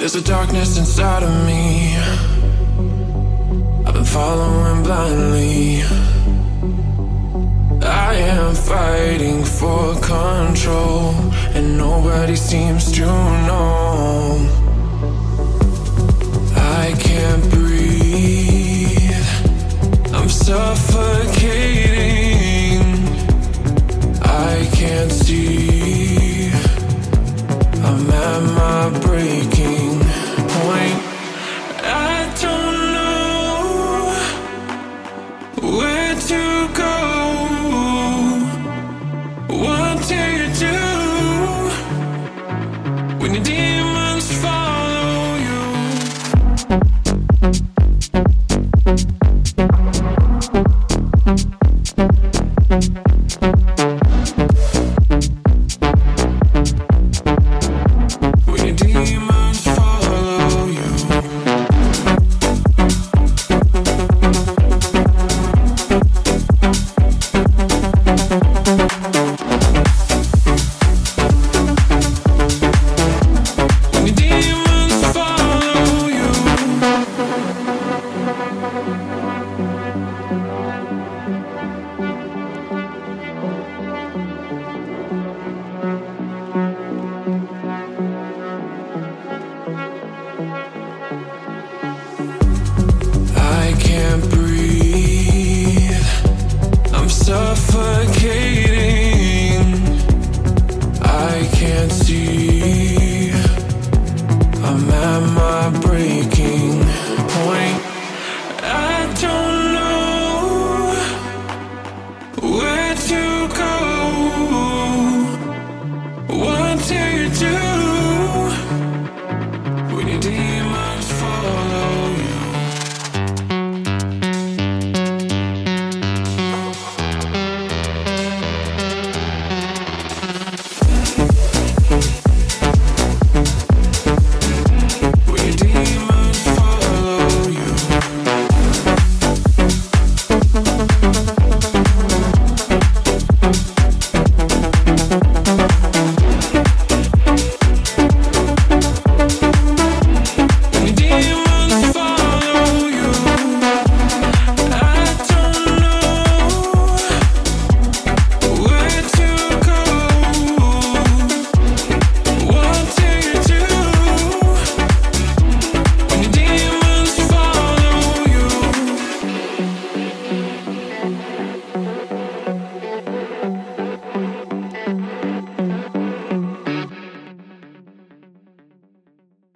There's a darkness inside of me. I've been following blindly. I am fighting for control, and nobody seems to know. I can't breathe. I'm suffocating. I can't see. I'm at my breaking I